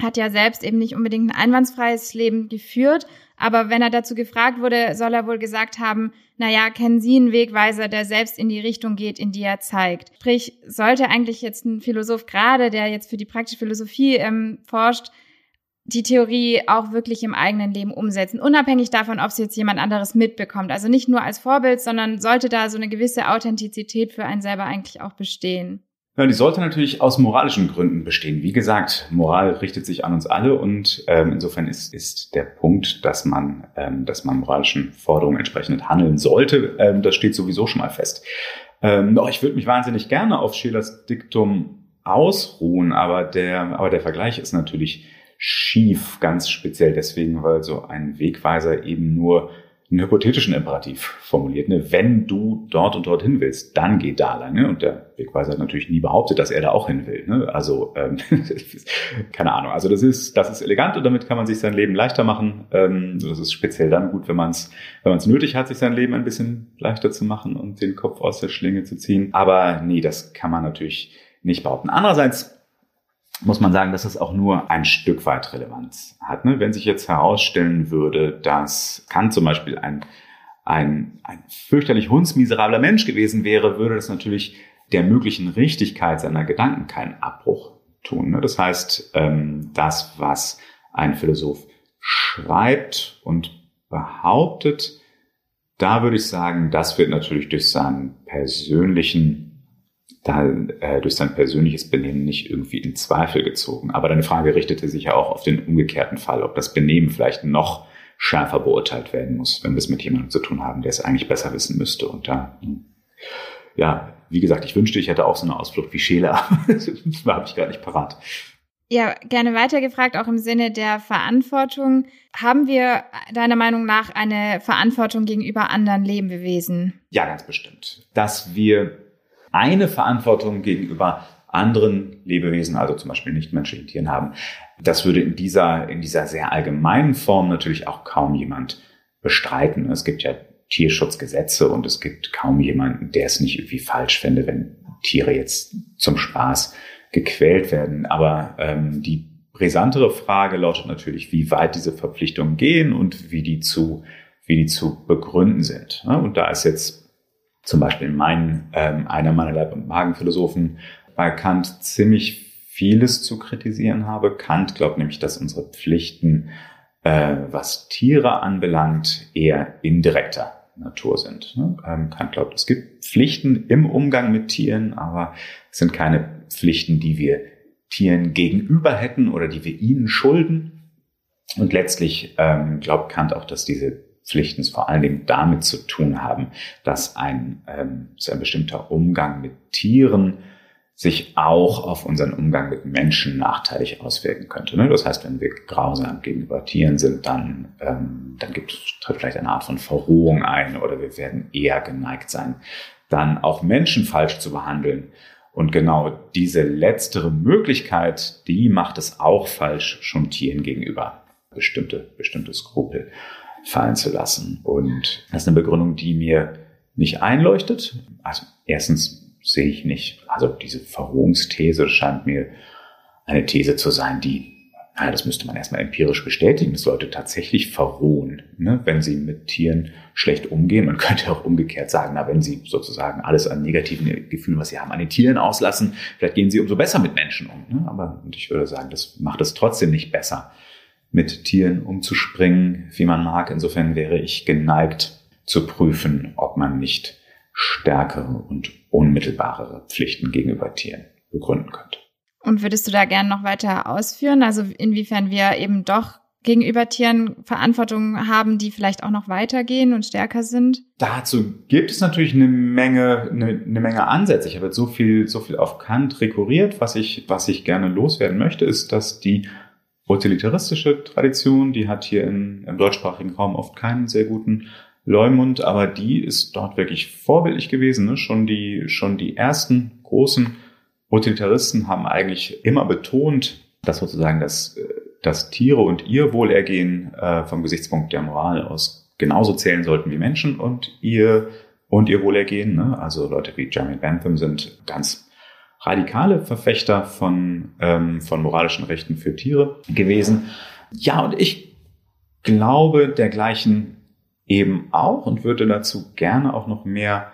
hat ja selbst eben nicht unbedingt ein einwandfreies Leben geführt, aber wenn er dazu gefragt wurde, soll er wohl gesagt haben, na ja, kennen Sie einen Wegweiser, der selbst in die Richtung geht, in die er zeigt? Sprich, sollte eigentlich jetzt ein Philosoph gerade, der jetzt für die praktische Philosophie ähm, forscht, die Theorie auch wirklich im eigenen Leben umsetzen, unabhängig davon, ob es jetzt jemand anderes mitbekommt. Also nicht nur als Vorbild, sondern sollte da so eine gewisse Authentizität für einen selber eigentlich auch bestehen. Ja, die sollte natürlich aus moralischen Gründen bestehen. Wie gesagt, Moral richtet sich an uns alle und ähm, insofern ist, ist der Punkt, dass man, ähm, dass man moralischen Forderungen entsprechend handeln sollte, ähm, das steht sowieso schon mal fest. Ähm, doch ich würde mich wahnsinnig gerne auf Schelers Diktum ausruhen, aber der, aber der Vergleich ist natürlich schief, ganz speziell deswegen, weil so ein Wegweiser eben nur einen hypothetischen Imperativ formuliert. Ne? Wenn du dort und dort hin willst, dann geh da lang. Ne? Und der Wegweiser hat natürlich nie behauptet, dass er da auch hin will. Ne? Also ähm, keine Ahnung. Also das ist das ist elegant und damit kann man sich sein Leben leichter machen. Ähm, das ist speziell dann gut, wenn man es wenn man es nötig hat, sich sein Leben ein bisschen leichter zu machen und den Kopf aus der Schlinge zu ziehen. Aber nee, das kann man natürlich nicht behaupten. Andererseits muss man sagen, dass es auch nur ein Stück weit Relevanz hat. Ne? Wenn sich jetzt herausstellen würde, dass Kant zum Beispiel ein, ein, ein fürchterlich hundsmiserabler Mensch gewesen wäre, würde das natürlich der möglichen Richtigkeit seiner Gedanken keinen Abbruch tun. Ne? Das heißt, ähm, das, was ein Philosoph schreibt und behauptet, da würde ich sagen, das wird natürlich durch seinen persönlichen da äh, durch sein persönliches Benehmen nicht irgendwie in Zweifel gezogen. Aber deine Frage richtete sich ja auch auf den umgekehrten Fall, ob das Benehmen vielleicht noch schärfer beurteilt werden muss, wenn wir es mit jemandem zu tun haben, der es eigentlich besser wissen müsste. Und da, ja, wie gesagt, ich wünschte, ich hätte auch so eine Ausflucht wie Scheele, aber das habe ich gar nicht parat. Ja, gerne weitergefragt, auch im Sinne der Verantwortung. Haben wir deiner Meinung nach eine Verantwortung gegenüber anderen Lebewesen? Ja, ganz bestimmt. Dass wir eine Verantwortung gegenüber anderen Lebewesen, also zum Beispiel nichtmenschlichen Tieren haben. Das würde in dieser, in dieser sehr allgemeinen Form natürlich auch kaum jemand bestreiten. Es gibt ja Tierschutzgesetze und es gibt kaum jemanden, der es nicht irgendwie falsch fände, wenn Tiere jetzt zum Spaß gequält werden. Aber ähm, die brisantere Frage lautet natürlich, wie weit diese Verpflichtungen gehen und wie die zu, wie die zu begründen sind. Und da ist jetzt zum Beispiel mein, ähm, einer meiner Leib- und Magenphilosophen bei Kant ziemlich vieles zu kritisieren habe. Kant glaubt nämlich, dass unsere Pflichten, äh, was Tiere anbelangt, eher indirekter Natur sind. Ne? Ähm, Kant glaubt, es gibt Pflichten im Umgang mit Tieren, aber es sind keine Pflichten, die wir Tieren gegenüber hätten oder die wir ihnen schulden. Und letztlich ähm, glaubt Kant auch, dass diese Pflichten vor allen Dingen damit zu tun haben, dass ein, ähm, so ein bestimmter Umgang mit Tieren sich auch auf unseren Umgang mit Menschen nachteilig auswirken könnte. Ne? Das heißt, wenn wir grausam gegenüber Tieren sind, dann, ähm, dann gibt tritt vielleicht eine Art von Verrohung ein oder wir werden eher geneigt sein, dann auch Menschen falsch zu behandeln. Und genau diese letztere Möglichkeit, die macht es auch falsch, schon Tieren gegenüber bestimmte, bestimmte Skrupel fallen zu lassen. Und das ist eine Begründung, die mir nicht einleuchtet. Also erstens sehe ich nicht, also diese Verrohungsthese scheint mir eine These zu sein, die, naja, das müsste man erstmal empirisch bestätigen, dass Leute tatsächlich verrohen, ne, wenn sie mit Tieren schlecht umgehen. Man könnte auch umgekehrt sagen, na, wenn sie sozusagen alles an negativen Gefühlen, was sie haben, an den Tieren auslassen, vielleicht gehen sie umso besser mit Menschen um. Ne? Aber ich würde sagen, das macht es trotzdem nicht besser mit Tieren umzuspringen, wie man mag. Insofern wäre ich geneigt zu prüfen, ob man nicht stärkere und unmittelbarere Pflichten gegenüber Tieren begründen könnte. Und würdest du da gerne noch weiter ausführen? Also inwiefern wir eben doch gegenüber Tieren Verantwortung haben, die vielleicht auch noch weitergehen und stärker sind? Dazu gibt es natürlich eine Menge, eine, eine Menge Ansätze. Ich habe jetzt so viel, so viel auf Kant rekurriert. Was ich, was ich gerne loswerden möchte, ist, dass die utilitaristische Tradition, die hat hier in, im deutschsprachigen Raum oft keinen sehr guten Leumund, aber die ist dort wirklich vorbildlich gewesen. Ne? Schon, die, schon die ersten großen Utilitaristen haben eigentlich immer betont, dass sozusagen das, dass Tiere und ihr Wohlergehen äh, vom Gesichtspunkt der Moral aus genauso zählen sollten wie Menschen und ihr und ihr Wohlergehen. Ne? Also Leute wie Jeremy Bentham sind ganz radikale Verfechter von, ähm, von moralischen Rechten für Tiere gewesen. Ja, und ich glaube dergleichen eben auch und würde dazu gerne auch noch mehr,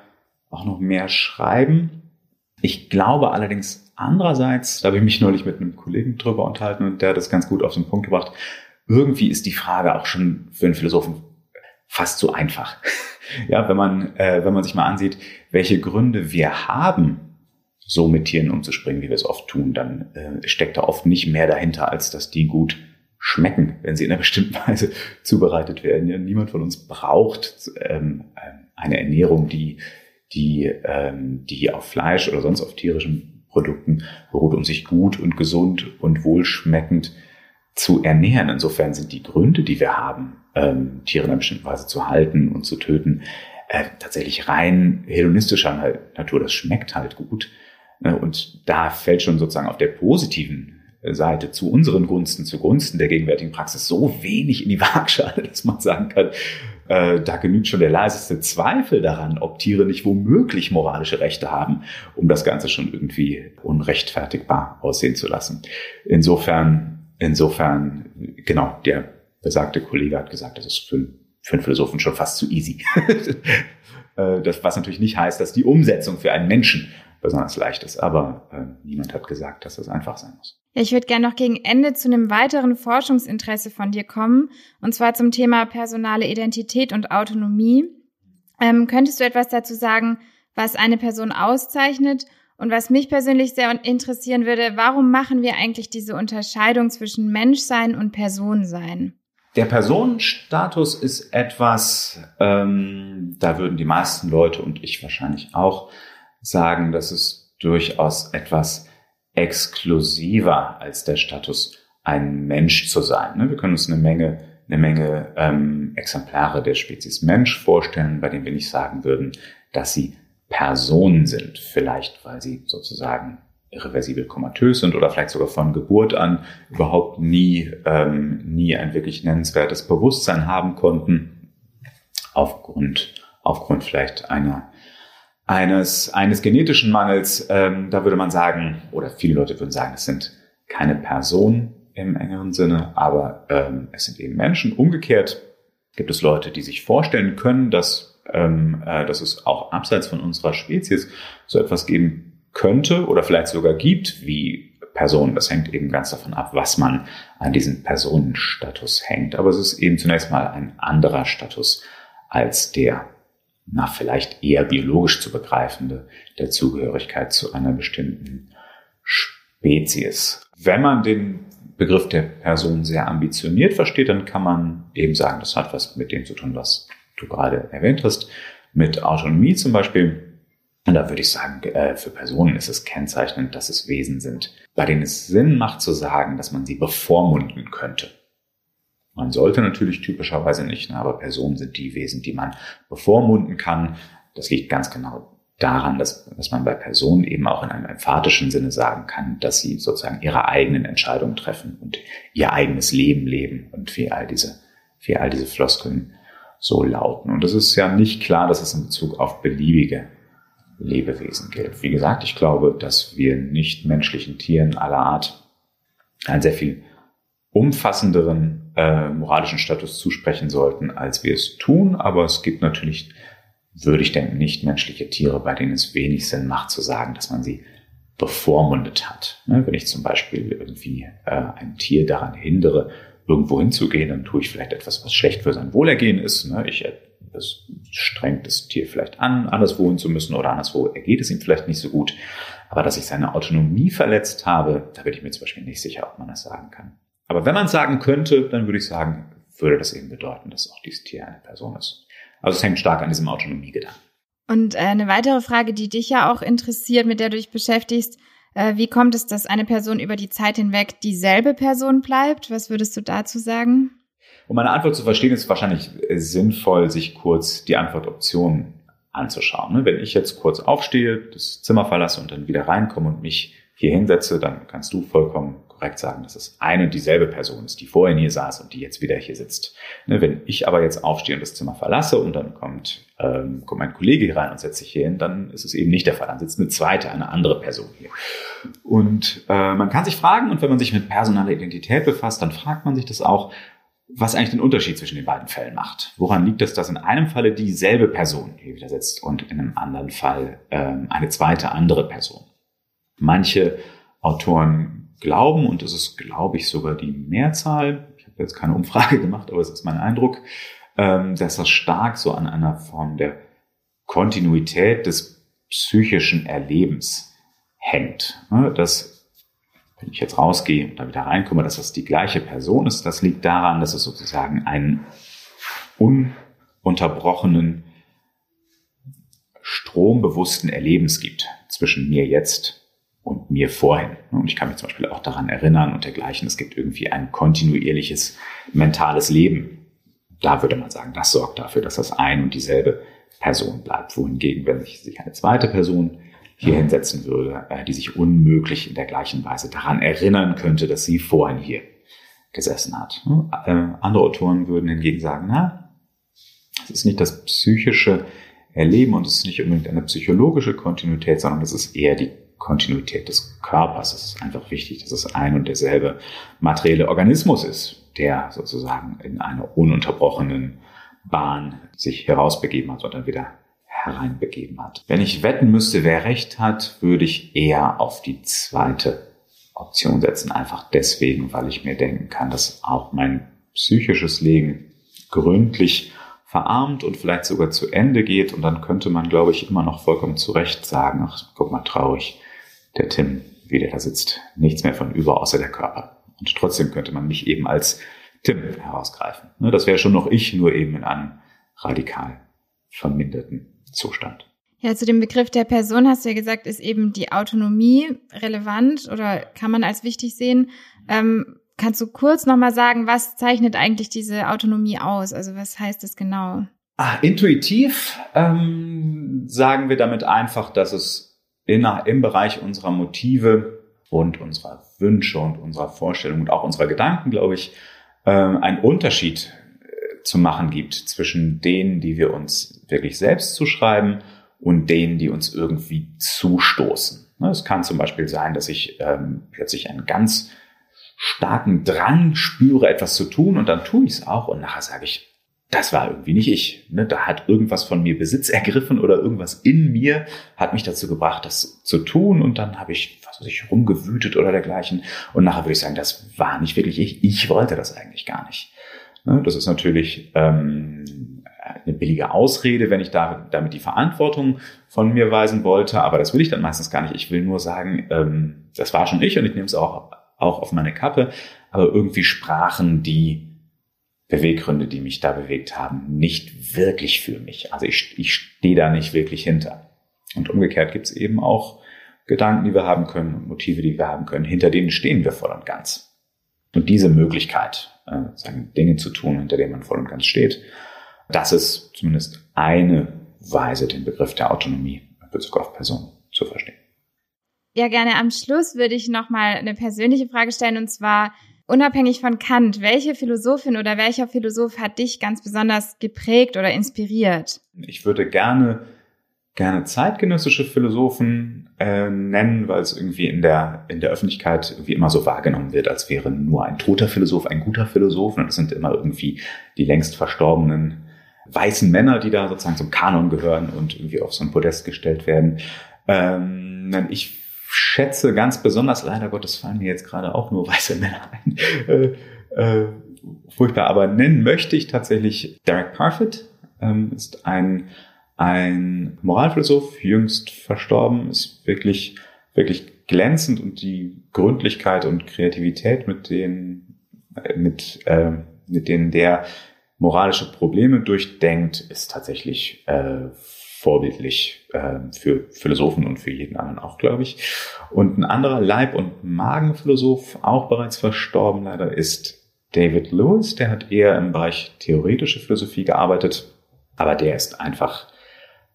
auch noch mehr schreiben. Ich glaube allerdings andererseits, da habe ich mich neulich mit einem Kollegen drüber unterhalten und der hat das ganz gut auf den Punkt gebracht. Irgendwie ist die Frage auch schon für einen Philosophen fast zu einfach. ja, wenn man, äh, wenn man sich mal ansieht, welche Gründe wir haben, so mit Tieren umzuspringen, wie wir es oft tun, dann äh, steckt da oft nicht mehr dahinter, als dass die gut schmecken, wenn sie in einer bestimmten Weise zubereitet werden. Ja, niemand von uns braucht ähm, eine Ernährung, die, die, ähm, die auf Fleisch oder sonst auf tierischen Produkten beruht, um sich gut und gesund und wohlschmeckend zu ernähren. Insofern sind die Gründe, die wir haben, ähm, Tiere in einer bestimmten Weise zu halten und zu töten, äh, tatsächlich rein hedonistischer Natur. Das schmeckt halt gut. Ne, und da fällt schon sozusagen auf der positiven Seite zu unseren Gunsten, zugunsten der gegenwärtigen Praxis so wenig in die Waagschale, dass man sagen kann, äh, da genügt schon der leiseste Zweifel daran, ob Tiere nicht womöglich moralische Rechte haben, um das Ganze schon irgendwie unrechtfertigbar aussehen zu lassen. Insofern, insofern, genau, der besagte Kollege hat gesagt, das ist für, für einen Philosophen schon fast zu easy. Äh, das, was natürlich nicht heißt, dass die Umsetzung für einen Menschen besonders leicht ist. Aber äh, niemand hat gesagt, dass das einfach sein muss. Ja, ich würde gerne noch gegen Ende zu einem weiteren Forschungsinteresse von dir kommen, und zwar zum Thema personale Identität und Autonomie. Ähm, könntest du etwas dazu sagen, was eine Person auszeichnet? Und was mich persönlich sehr interessieren würde, warum machen wir eigentlich diese Unterscheidung zwischen Menschsein und Personsein? Der Personenstatus ist etwas, ähm, da würden die meisten Leute und ich wahrscheinlich auch sagen, dass es durchaus etwas exklusiver als der Status, ein Mensch zu sein. Ne? Wir können uns eine Menge, eine Menge ähm, Exemplare der Spezies Mensch vorstellen, bei denen wir nicht sagen würden, dass sie Personen sind. Vielleicht, weil sie sozusagen irreversibel komatös sind oder vielleicht sogar von Geburt an überhaupt nie, ähm, nie ein wirklich nennenswertes Bewusstsein haben konnten, aufgrund, aufgrund vielleicht einer eines, eines genetischen Mangels, ähm, da würde man sagen, oder viele Leute würden sagen, es sind keine Personen im engeren Sinne, aber ähm, es sind eben Menschen. Umgekehrt gibt es Leute, die sich vorstellen können, dass, ähm, äh, dass es auch abseits von unserer Spezies so etwas geben könnte oder vielleicht sogar gibt wie Personen. Das hängt eben ganz davon ab, was man an diesen Personenstatus hängt. Aber es ist eben zunächst mal ein anderer Status als der na, vielleicht eher biologisch zu begreifende der Zugehörigkeit zu einer bestimmten Spezies. Wenn man den Begriff der Person sehr ambitioniert versteht, dann kann man eben sagen, das hat was mit dem zu tun, was du gerade erwähnt hast, mit Autonomie zum Beispiel. Und da würde ich sagen, äh, für Personen ist es kennzeichnend, dass es Wesen sind, bei denen es Sinn macht zu sagen, dass man sie bevormunden könnte. Man sollte natürlich typischerweise nicht, ne, aber Personen sind die Wesen, die man bevormunden kann. Das liegt ganz genau daran, dass, dass man bei Personen eben auch in einem emphatischen Sinne sagen kann, dass sie sozusagen ihre eigenen Entscheidungen treffen und ihr eigenes Leben leben und wie all diese, wie all diese Floskeln so lauten. Und es ist ja nicht klar, dass es in Bezug auf beliebige Lebewesen gilt. Wie gesagt, ich glaube, dass wir nicht menschlichen Tieren aller Art ein sehr viel umfassenderen äh, moralischen Status zusprechen sollten, als wir es tun. Aber es gibt natürlich, würde ich denken, nicht menschliche Tiere, bei denen es wenig Sinn macht zu sagen, dass man sie bevormundet hat. Ne? Wenn ich zum Beispiel irgendwie äh, ein Tier daran hindere, irgendwo hinzugehen, dann tue ich vielleicht etwas, was schlecht für sein Wohlergehen ist. Ne? Ich das strengt das Tier vielleicht an, anderswo hin zu müssen oder anderswo ergeht es ihm vielleicht nicht so gut. Aber dass ich seine Autonomie verletzt habe, da bin ich mir zum Beispiel nicht sicher, ob man das sagen kann. Aber wenn man sagen könnte, dann würde ich sagen, würde das eben bedeuten, dass auch dieses Tier eine Person ist. Also es hängt stark an diesem Autonomiegedanken. Und äh, eine weitere Frage, die dich ja auch interessiert, mit der du dich beschäftigst, äh, wie kommt es, dass eine Person über die Zeit hinweg dieselbe Person bleibt? Was würdest du dazu sagen? Um meine Antwort zu verstehen, ist es wahrscheinlich sinnvoll, sich kurz die Antwortoptionen anzuschauen. Ne? Wenn ich jetzt kurz aufstehe, das Zimmer verlasse und dann wieder reinkomme und mich hier hinsetze, dann kannst du vollkommen korrekt sagen, dass es eine und dieselbe Person ist, die vorhin hier saß und die jetzt wieder hier sitzt. Ne, wenn ich aber jetzt aufstehe und das Zimmer verlasse und dann kommt, ähm, kommt mein Kollege hier rein und setzt sich hier hin, dann ist es eben nicht der Fall. Dann sitzt eine zweite, eine andere Person hier. Und äh, man kann sich fragen, und wenn man sich mit personaler Identität befasst, dann fragt man sich das auch, was eigentlich den Unterschied zwischen den beiden Fällen macht. Woran liegt es, dass in einem Falle dieselbe Person hier wieder sitzt und in einem anderen Fall ähm, eine zweite andere Person? Manche Autoren glauben, und das ist, glaube ich, sogar die Mehrzahl, ich habe jetzt keine Umfrage gemacht, aber es ist mein Eindruck, ähm, dass das stark so an einer Form der Kontinuität des psychischen Erlebens hängt. Ne, dass, wenn ich jetzt rausgehe und da wieder reinkomme, dass das die gleiche Person ist, das liegt daran, dass es sozusagen einen ununterbrochenen strombewussten Erlebens gibt zwischen mir jetzt und mir vorhin. Und ich kann mich zum Beispiel auch daran erinnern und dergleichen. Es gibt irgendwie ein kontinuierliches mentales Leben. Da würde man sagen, das sorgt dafür, dass das ein und dieselbe Person bleibt. Wohingegen, wenn sich eine zweite Person hier hinsetzen würde, äh, die sich unmöglich in der gleichen Weise daran erinnern könnte, dass sie vorhin hier gesessen hat. Äh, andere Autoren würden hingegen sagen, na, Es ist nicht das psychische Erleben und es ist nicht unbedingt eine psychologische Kontinuität, sondern es ist eher die Kontinuität des Körpers. Es ist einfach wichtig, dass es ein und derselbe materielle Organismus ist, der sozusagen in einer ununterbrochenen Bahn sich herausbegeben hat und dann wieder hereinbegeben hat. Wenn ich wetten müsste, wer recht hat, würde ich eher auf die zweite Option setzen. Einfach deswegen, weil ich mir denken kann, dass auch mein psychisches Leben gründlich verarmt und vielleicht sogar zu Ende geht. Und dann könnte man, glaube ich, immer noch vollkommen zu Recht sagen, ach, guck mal, traurig, der Tim, wie der da sitzt. Nichts mehr von über, außer der Körper. Und trotzdem könnte man mich eben als Tim herausgreifen. Ne, das wäre schon noch ich, nur eben in einem radikal verminderten Zustand. Ja, zu dem Begriff der Person hast du ja gesagt, ist eben die Autonomie relevant oder kann man als wichtig sehen. Ähm, kannst du kurz nochmal sagen, was zeichnet eigentlich diese Autonomie aus? Also was heißt das genau? Ah, intuitiv ähm, sagen wir damit einfach, dass es im Bereich unserer Motive und unserer Wünsche und unserer Vorstellungen und auch unserer Gedanken, glaube ich, äh, einen Unterschied äh, zu machen gibt zwischen denen, die wir uns wirklich selbst zuschreiben und denen, die uns irgendwie zustoßen. Ne, es kann zum Beispiel sein, dass ich ähm, plötzlich einen ganz starken Drang spüre, etwas zu tun und dann tue ich es auch und nachher sage ich, das war irgendwie nicht ich. Ne? Da hat irgendwas von mir Besitz ergriffen oder irgendwas in mir hat mich dazu gebracht, das zu tun und dann habe ich, was weiß ich, rumgewütet oder dergleichen und nachher würde ich sagen, das war nicht wirklich ich. Ich wollte das eigentlich gar nicht. Ne? Das ist natürlich ähm, eine billige Ausrede, wenn ich da, damit die Verantwortung von mir weisen wollte, aber das will ich dann meistens gar nicht. Ich will nur sagen, ähm, das war schon ich und ich nehme es auch, auch auf meine Kappe, aber irgendwie sprachen die Beweggründe, die mich da bewegt haben, nicht wirklich für mich. Also ich, ich stehe da nicht wirklich hinter. Und umgekehrt gibt es eben auch Gedanken, die wir haben können Motive, die wir haben können, hinter denen stehen wir voll und ganz. Und diese Möglichkeit, äh, sagen, Dinge zu tun, hinter denen man voll und ganz steht, das ist zumindest eine Weise, den Begriff der Autonomie in Bezug auf Personen zu verstehen. Ja, gerne am Schluss würde ich nochmal eine persönliche Frage stellen und zwar unabhängig von Kant, welche Philosophin oder welcher Philosoph hat dich ganz besonders geprägt oder inspiriert? Ich würde gerne gerne zeitgenössische Philosophen äh, nennen, weil es irgendwie in der in der Öffentlichkeit irgendwie immer so wahrgenommen wird, als wäre nur ein toter Philosoph ein guter Philosoph. Und es sind immer irgendwie die längst verstorbenen weißen Männer, die da sozusagen zum Kanon gehören und irgendwie auf so ein Podest gestellt werden. Ähm, ich schätze ganz besonders, leider Gottes fallen mir jetzt gerade auch nur weiße Männer ein, äh, äh, furchtbar, aber nennen möchte ich tatsächlich Derek Parfit, ähm, ist ein, ein Moralphilosoph, jüngst verstorben, ist wirklich, wirklich glänzend und die Gründlichkeit und Kreativität, mit denen, mit, äh, mit denen der moralische Probleme durchdenkt, ist tatsächlich äh, vorbildlich äh, für Philosophen und für jeden anderen auch, glaube ich. Und ein anderer Leib- und Magenphilosoph, auch bereits verstorben leider, ist David Lewis. Der hat eher im Bereich theoretische Philosophie gearbeitet, aber der ist einfach,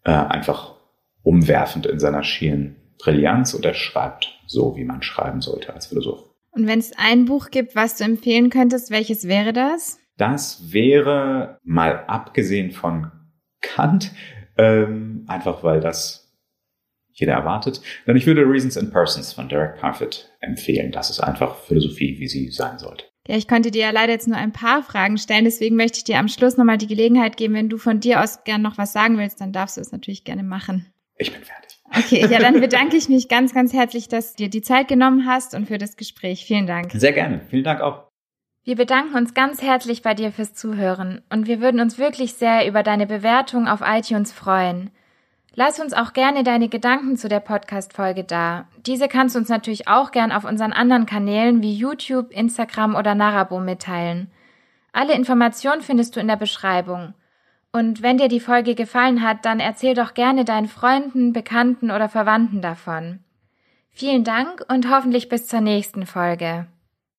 äh, einfach umwerfend in seiner schieren Brillanz und er schreibt so, wie man schreiben sollte als Philosoph. Und wenn es ein Buch gibt, was du empfehlen könntest, welches wäre das? Das wäre mal abgesehen von Kant, ähm, einfach weil das jeder erwartet. Denn ich würde Reasons and Persons von Derek Parfit empfehlen. Das ist einfach Philosophie, wie sie sein sollte. Ja, ich konnte dir ja leider jetzt nur ein paar Fragen stellen, deswegen möchte ich dir am Schluss nochmal die Gelegenheit geben, wenn du von dir aus gern noch was sagen willst, dann darfst du es natürlich gerne machen. Ich bin fertig. Okay, ja, dann bedanke ich mich ganz, ganz herzlich, dass du dir die Zeit genommen hast und für das Gespräch. Vielen Dank. Sehr gerne. Vielen Dank auch. Wir bedanken uns ganz herzlich bei dir fürs Zuhören und wir würden uns wirklich sehr über deine Bewertung auf iTunes freuen. Lass uns auch gerne deine Gedanken zu der Podcast-Folge da. Diese kannst du uns natürlich auch gern auf unseren anderen Kanälen wie YouTube, Instagram oder Narabo mitteilen. Alle Informationen findest du in der Beschreibung. Und wenn dir die Folge gefallen hat, dann erzähl doch gerne deinen Freunden, Bekannten oder Verwandten davon. Vielen Dank und hoffentlich bis zur nächsten Folge.